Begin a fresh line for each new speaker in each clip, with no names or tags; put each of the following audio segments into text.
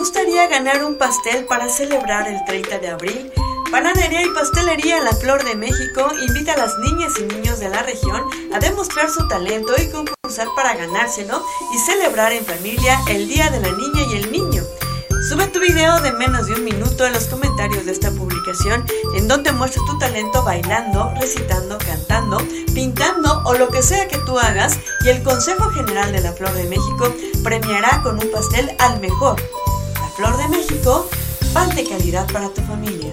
gustaría ganar un pastel para celebrar el 30 de abril? Panadería y Pastelería La Flor de México invita a las niñas y niños de la región a demostrar su talento y concursar para ganárselo y celebrar en familia el Día de la Niña y el Niño. Sube tu video de menos de un minuto en los comentarios de esta publicación en donde muestras tu talento bailando, recitando, cantando, pintando o lo que sea que tú hagas y el Consejo General de la Flor de México premiará con un pastel al mejor. Flor de México, pan de calidad para tu familia.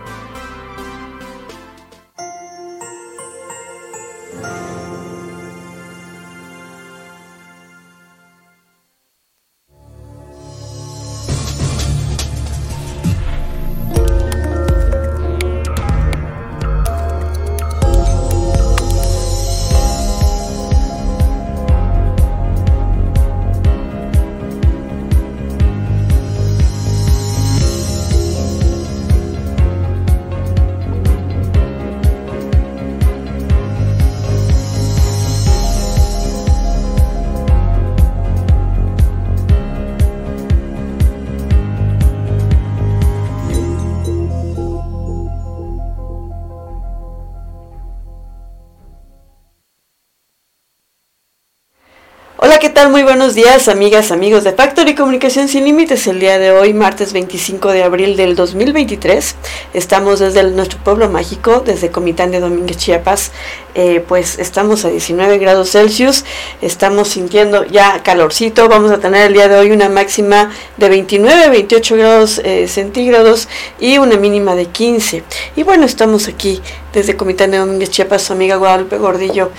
Tal? Muy buenos días, amigas, amigos de Factory Comunicación Sin Límites. El día de hoy, martes 25 de abril del 2023, estamos desde nuestro pueblo mágico, desde Comitán de Domínguez, Chiapas. Eh, pues estamos a 19 grados Celsius, estamos sintiendo ya calorcito. Vamos a tener el día de hoy una máxima de 29, 28 grados eh, centígrados y una mínima de 15. Y bueno, estamos aquí desde Comitán de Domínguez, Chiapas, su amiga Guadalupe Gordillo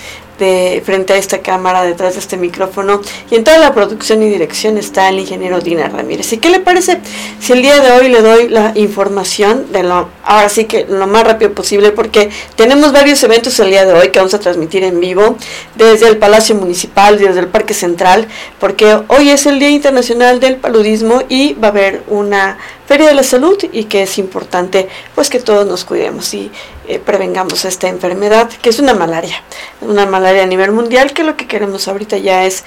frente a esta cámara, detrás de este micrófono y en toda la producción y dirección está el ingeniero Dina Ramírez. ¿Y qué le parece si el día de hoy le doy la información de lo, ahora sí que lo más rápido posible porque tenemos varios eventos el día de hoy que vamos a transmitir en vivo desde el Palacio Municipal, desde el Parque Central, porque hoy es el Día Internacional del Paludismo y va a haber una Feria de la Salud y que es importante pues que todos nos cuidemos y eh, prevengamos esta enfermedad que es una malaria, una malaria a nivel mundial que lo que queremos ahorita ya es,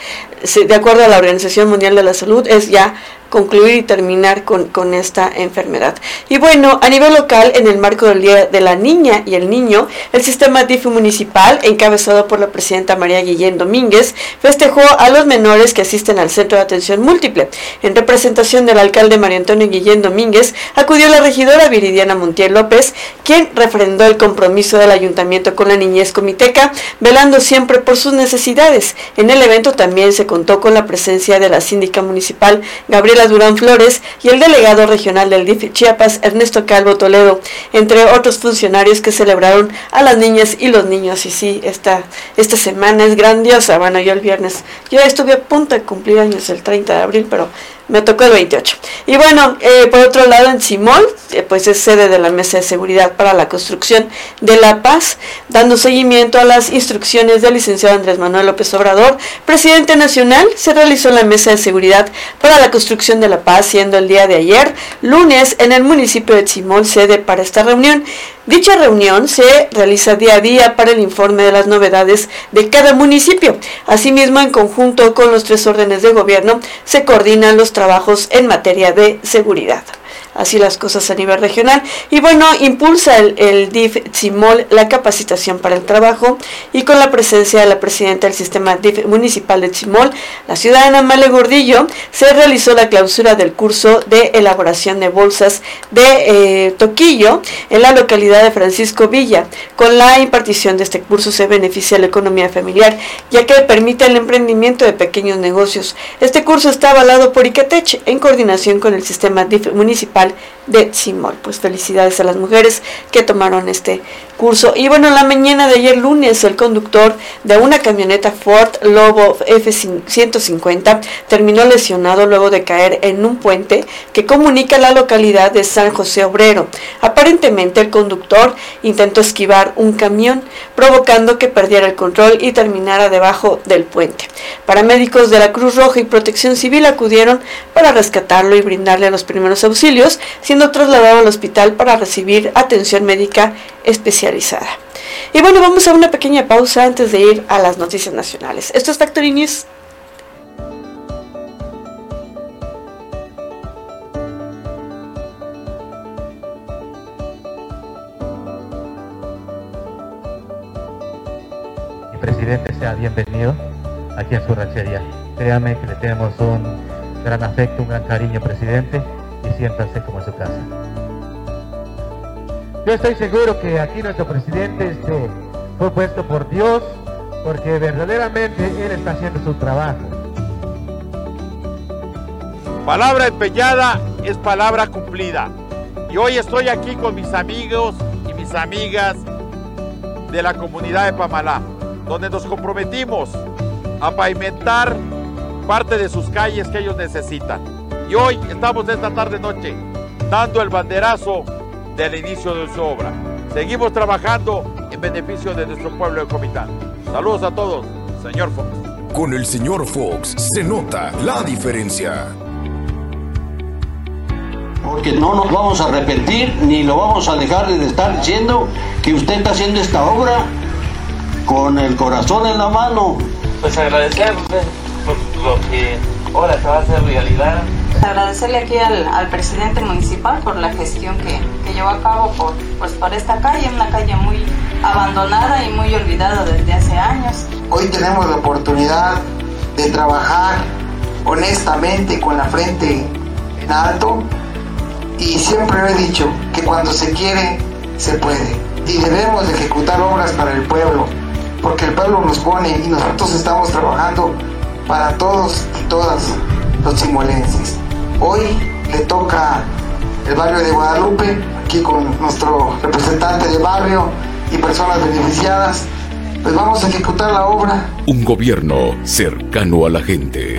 de acuerdo a la Organización Mundial de la Salud, es ya concluir y terminar con, con, esta enfermedad. Y bueno, a nivel local, en el marco del Día de la Niña y el Niño, el sistema DIF municipal, encabezado por la presidenta María Guillén Domínguez, festejó a los menores que asisten al Centro de Atención Múltiple. En representación del alcalde María Antonio Guillén Domínguez, acudió la regidora Viridiana Montiel López, quien refrendó el compromiso del ayuntamiento con la niñez comiteca, velando siempre por sus necesidades. En el evento también se contó con la presencia de la síndica municipal Gabriela Durán Flores y el delegado regional del DIF Chiapas, Ernesto Calvo Toledo, entre otros funcionarios que celebraron a las niñas y los niños. Y sí, esta, esta semana es grandiosa. Bueno, yo el viernes, yo estuve a punto de cumplir años el 30 de abril, pero me tocó el 28. Y bueno, eh, por otro lado, en Simón, eh, pues es sede de la Mesa de Seguridad para la Construcción de la Paz, dando seguimiento a las instrucciones del licenciado Andrés Manuel López Obrador, presidente nacional, se realizó la Mesa de Seguridad para la Construcción de la Paz, siendo el día de ayer, lunes, en el municipio de Simón, sede para esta reunión. Dicha reunión se realiza día a día para el informe de las novedades de cada municipio. Asimismo, en conjunto con los tres órdenes de gobierno, se coordinan los trabajos en materia de seguridad así las cosas a nivel regional. Y bueno, impulsa el, DIF CIMOL la capacitación para el trabajo y con la presencia de la presidenta del sistema DIF municipal de CIMOL, la ciudadana Male Gordillo, se realizó la clausura del curso de elaboración de bolsas de eh, toquillo en la localidad de Francisco Villa. Con la impartición de este curso se beneficia la economía familiar, ya que permite el emprendimiento de pequeños negocios. Este curso está avalado por ICATECH en coordinación con el sistema DIF municipal De Simol. Pues felicidades a las mujeres que tomaron este curso. Y bueno, la mañana de ayer lunes, el conductor de una camioneta Ford Lobo F-150 terminó lesionado luego de caer en un puente que comunica la localidad de San José Obrero. Aparentemente el conductor intentó esquivar un camión, provocando que perdiera el control y terminara debajo del puente. Paramédicos de la Cruz Roja y Protección Civil acudieron para rescatarlo y brindarle los primeros auxilios, siendo trasladado al hospital para recibir atención médica especializada. Y bueno, vamos a una pequeña pausa antes de ir a las noticias nacionales. Esto es Factory News.
Presidente sea bienvenido aquí a su ranchería. Créame que le tenemos un gran afecto, un gran cariño, presidente, siéntanse como en su casa. Yo estoy seguro que aquí nuestro presidente este, fue puesto por Dios porque verdaderamente Él está haciendo su trabajo.
Palabra empeñada es palabra cumplida. Y hoy estoy aquí con mis amigos y mis amigas de la comunidad de Pamalá, donde nos comprometimos a pavimentar parte de sus calles que ellos necesitan. Y hoy estamos esta tarde noche dando el banderazo del inicio de su obra. Seguimos trabajando en beneficio de nuestro pueblo de Comitán. Saludos a todos, señor Fox.
Con el señor Fox se nota la diferencia.
Porque no nos vamos a arrepentir ni lo vamos a dejar de estar diciendo que usted está haciendo esta obra con el corazón en la mano.
Pues agradecerle por lo que ahora se va a hacer realidad.
Agradecerle aquí al, al presidente municipal por la gestión que, que llevó a cabo por, pues, por esta calle, una calle muy abandonada y muy olvidada desde hace años.
Hoy tenemos la oportunidad de trabajar honestamente con la frente en alto y siempre he dicho que cuando se quiere se puede y debemos de ejecutar obras para el pueblo porque el pueblo nos pone y nosotros estamos trabajando para todos y todas los chimolenses. Hoy le toca el barrio de Guadalupe, aquí con nuestro representante de barrio y personas beneficiadas, pues vamos a ejecutar la obra.
Un gobierno cercano a la gente.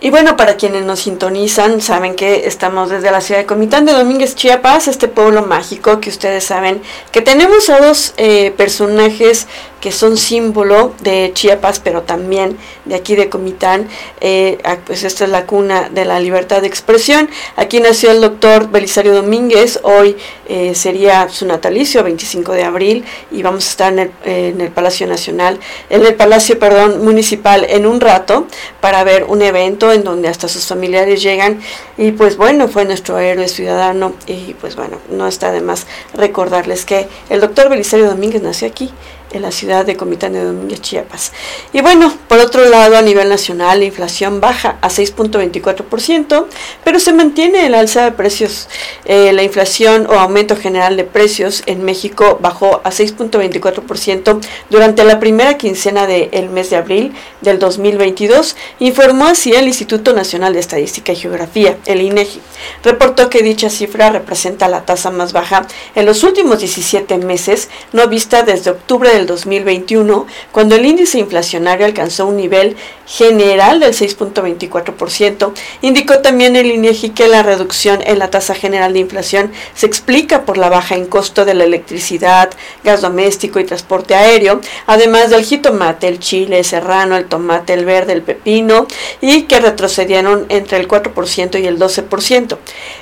Y bueno, para quienes nos sintonizan, saben que estamos desde la ciudad de Comitán de Domínguez, Chiapas, este pueblo mágico que ustedes saben que tenemos a dos eh, personajes que son símbolo de Chiapas, pero también de aquí de Comitán. Eh, pues esta es la cuna de la libertad de expresión. Aquí nació el doctor Belisario Domínguez, hoy eh, sería su natalicio, 25 de abril, y vamos a estar en el, en el Palacio Nacional, en el Palacio, perdón, Municipal en un rato para ver un evento en donde hasta sus familiares llegan y pues bueno, fue nuestro héroe ciudadano y pues bueno, no está de más recordarles que el doctor Belisario Domínguez nació aquí en la ciudad de Comitán de Domínguez, Chiapas. Y bueno, por otro lado, a nivel nacional, la inflación baja a 6.24%, pero se mantiene el alza de precios. Eh, la inflación o aumento general de precios en México bajó a 6.24% durante la primera quincena del mes de abril del 2022, informó así el Instituto Nacional de Estadística y Geografía, el INEGI. Reportó que dicha cifra representa la tasa más baja en los últimos 17 meses, no vista desde octubre de del 2021, cuando el índice inflacionario alcanzó un nivel general del 6.24%. Indicó también el INEGI que la reducción en la tasa general de inflación se explica por la baja en costo de la electricidad, gas doméstico y transporte aéreo, además del jitomate, el chile serrano, el tomate, el verde, el pepino, y que retrocedieron entre el 4% y el 12%.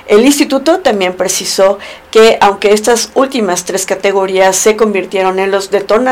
El instituto también precisó que aunque estas últimas tres categorías se convirtieron en los detonantes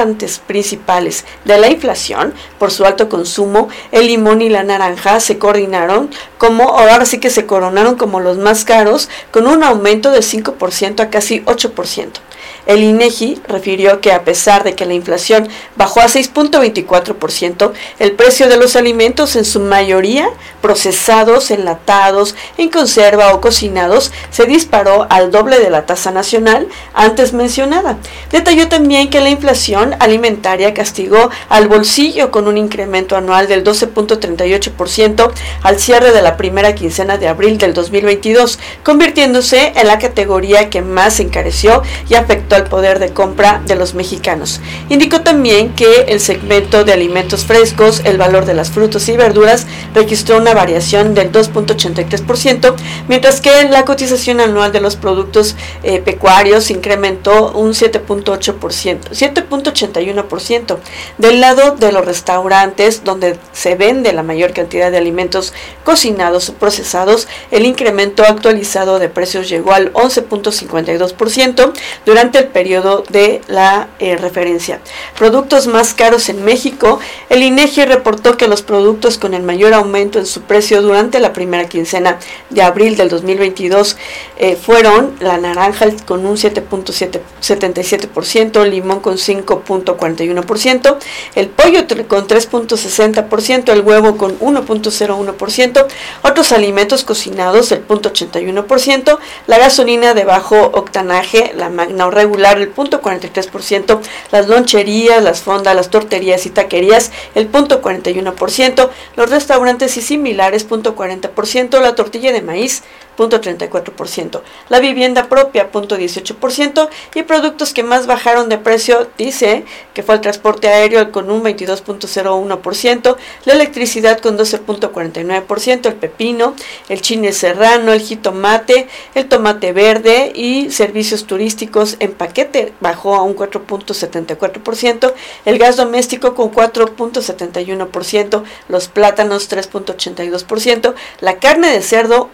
principales de la inflación por su alto consumo, el limón y la naranja se coordinaron como, ahora sí que se coronaron como los más caros, con un aumento del 5% a casi 8%. El INEGI refirió que a pesar de que la inflación bajó a 6.24%, el precio de los alimentos en su mayoría procesados, enlatados, en conserva o cocinados se disparó al doble de la tasa nacional antes mencionada. Detalló también que la inflación alimentaria castigó al bolsillo con un incremento anual del 12.38% al cierre de la primera quincena de abril del 2022, convirtiéndose en la categoría que más encareció y afectó al poder de compra de los mexicanos. Indicó también que el segmento de alimentos frescos, el valor de las frutas y verduras, registró una variación del 2.83%, mientras que la cotización anual de los productos eh, pecuarios incrementó un 7.8%, 7.81%. Del lado de los restaurantes, donde se vende la mayor cantidad de alimentos cocinados o procesados, el incremento actualizado de precios llegó al 11.52% durante el periodo de la eh, referencia. Productos más caros en México. El INEGI reportó que los productos con el mayor aumento en su precio durante la primera quincena de abril del 2022 eh, fueron la naranja con un 7.77%, limón con 5.41%, el pollo con 3.60%, el huevo con 1.01%, otros alimentos cocinados el 0.81%, la gasolina de bajo octanaje, la magna o regular, el punto 43%, las loncherías, las fondas, las torterías y taquerías el punto 41%, los restaurantes y similares punto 40%, la tortilla de maíz 0.34%, la vivienda propia 0.18% y productos que más bajaron de precio dice que fue el transporte aéreo con un 22.01%, la electricidad con 12.49%, el pepino, el chile serrano, el jitomate, el tomate verde y servicios turísticos en paquete bajó a un 4.74%, el gas doméstico con 4.71%, los plátanos 3.82%, la carne de cerdo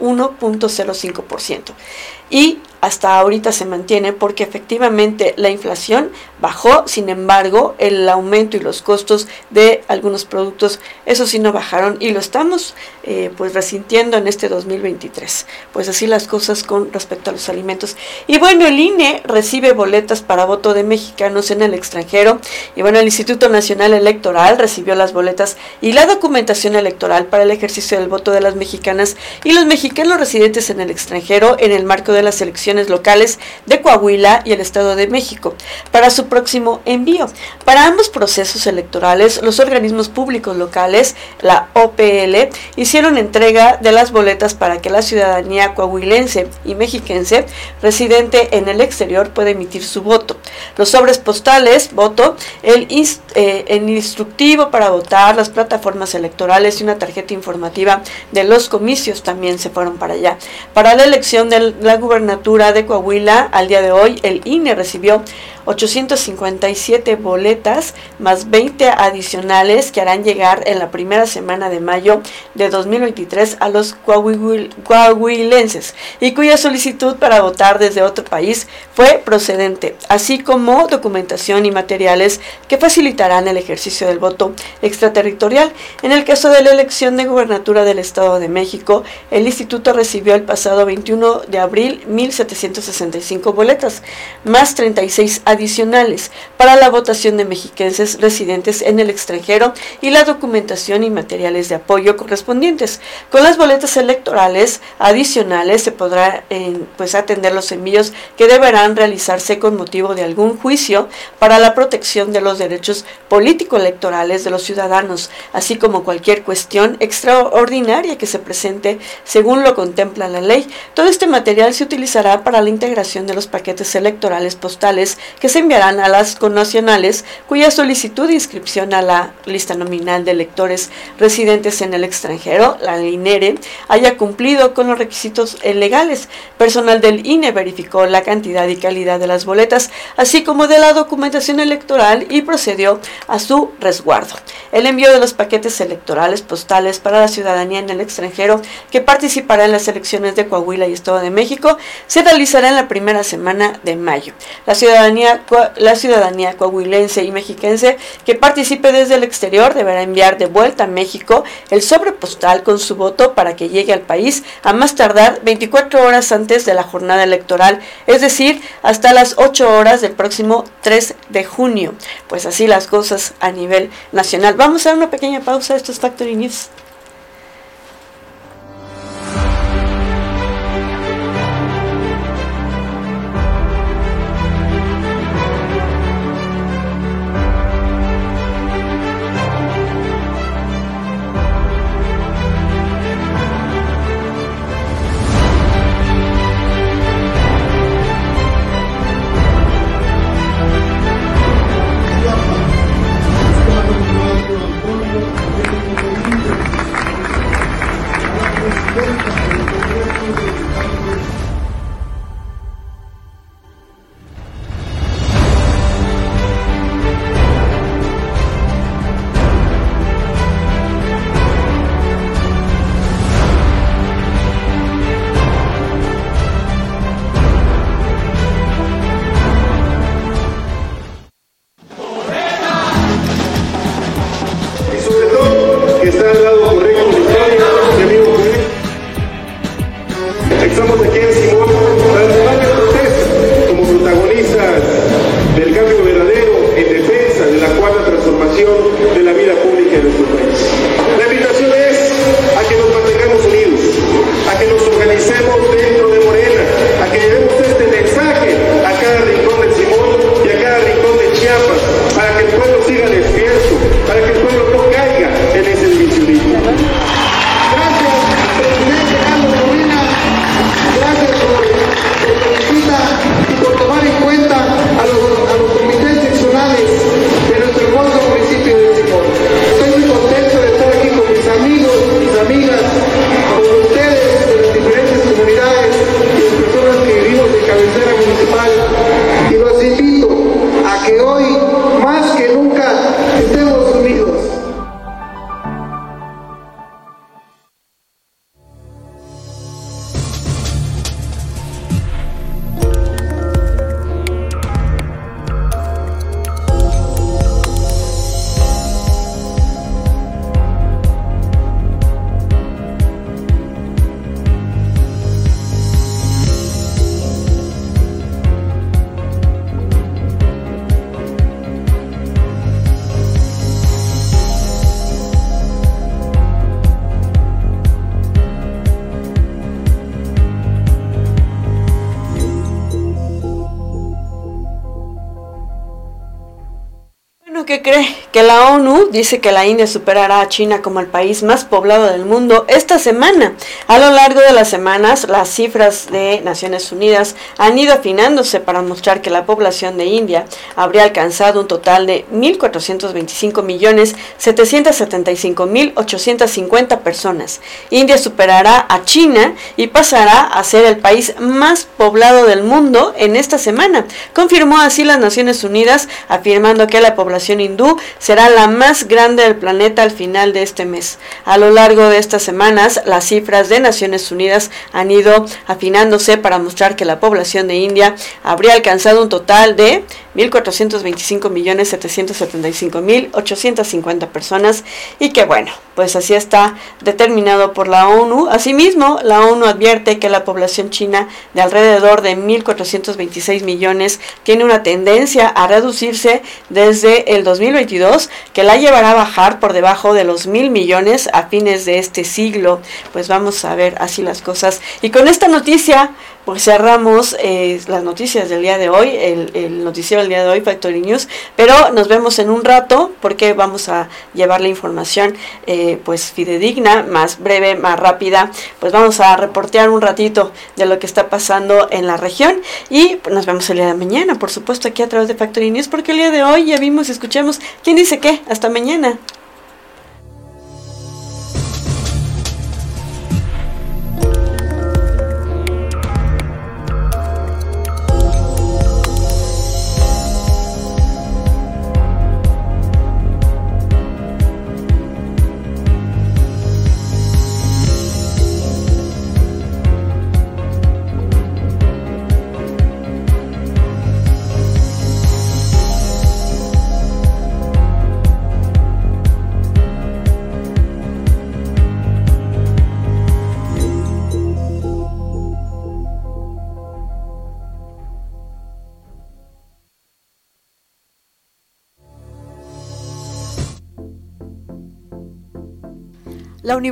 1.05%. Y hasta ahorita se mantiene porque efectivamente la inflación bajó, sin embargo el aumento y los costos de algunos productos, eso sí no bajaron y lo estamos eh, pues resintiendo en este 2023. Pues así las cosas con respecto a los alimentos. Y bueno, el INE recibe boletas para voto de mexicanos en el extranjero y bueno, el Instituto Nacional Electoral recibió las boletas y la documentación electoral para el ejercicio del voto de las mexicanas y los mexicanos residentes en el extranjero en el marco de las elecciones locales de Coahuila y el Estado de México para su próximo envío. Para ambos procesos electorales, los organismos públicos locales, la OPL, hicieron entrega de las boletas para que la ciudadanía coahuilense y mexiquense residente en el exterior pueda emitir su voto. Los sobres postales, voto, el, eh, el instructivo para votar, las plataformas electorales y una tarjeta informativa de los comicios también se fueron para allá. Para la elección de la gubernatura, de Coahuila, al día de hoy, el INE recibió 857 boletas más 20 adicionales que harán llegar en la primera semana de mayo de 2023 a los coahuilenses y cuya solicitud para votar desde otro país fue procedente, así como documentación y materiales que facilitarán el ejercicio del voto extraterritorial. En el caso de la elección de gubernatura del Estado de México, el instituto recibió el pasado 21 de abril 1.765 boletas, más 36 adicionales para la votación de mexiquenses residentes en el extranjero y la documentación y materiales de apoyo correspondientes. Con las boletas electorales adicionales se podrá pues atender los envíos que deberán realizarse con motivo de algún juicio para la protección de los derechos político-electorales de los ciudadanos, así como cualquier cuestión extraordinaria que se presente según lo contempla la ley. Todo este material se utilizará para la integración de los paquetes electorales postales que se enviarán a las connacionales cuya solicitud de inscripción a la lista nominal de electores residentes en el extranjero, la INERE, haya cumplido con los requisitos legales. Personal del INE verificó la cantidad y calidad de las boletas, así como de la documentación electoral y procedió a su resguardo. El envío de los paquetes electorales postales para la ciudadanía en el extranjero que participará en las elecciones de Coahuila y Estado de México se realizará en la primera semana de mayo. La ciudadanía, la ciudadanía coahuilense y mexiquense que participe desde el exterior deberá enviar de vuelta a México el sobre postal con su voto para que llegue al país a más tardar 24 horas antes de la jornada electoral, es decir, hasta las 8 horas del próximo 3 de junio. Pues así las cosas a nivel nacional. Vamos a una pequeña pausa. Esto es Factory News. Dios. La ONU dice que la India superará a China como el país más poblado del mundo esta semana. A lo largo de las semanas, las cifras de Naciones Unidas han ido afinándose para mostrar que la población de India habría alcanzado un total de 1.425 millones 775 mil 850 personas. India superará a China y pasará a ser el país más poblado del mundo en esta semana. Confirmó así las Naciones Unidas, afirmando que la población hindú se será la más grande del planeta al final de este mes. A lo largo de estas semanas, las cifras de Naciones Unidas han ido afinándose para mostrar que la población de India habría alcanzado un total de 1.425.775.850 personas y que bueno, pues así está determinado por la ONU. Asimismo, la ONU advierte que la población china de alrededor de 1.426 millones tiene una tendencia a reducirse desde el 2022 que la llevará a bajar por debajo de los mil millones a fines de este siglo. Pues vamos a ver así las cosas. Y con esta noticia pues cerramos eh, las noticias del día de hoy, el, el, noticiero del día de hoy, Factory News, pero nos vemos en un rato porque vamos a llevar la información eh, pues fidedigna, más breve, más rápida, pues vamos a reportear un ratito de lo que está pasando en la región y nos vemos el día de mañana, por supuesto, aquí a través de Factory News, porque el día de hoy ya vimos y escuchamos quién dice qué, hasta mañana.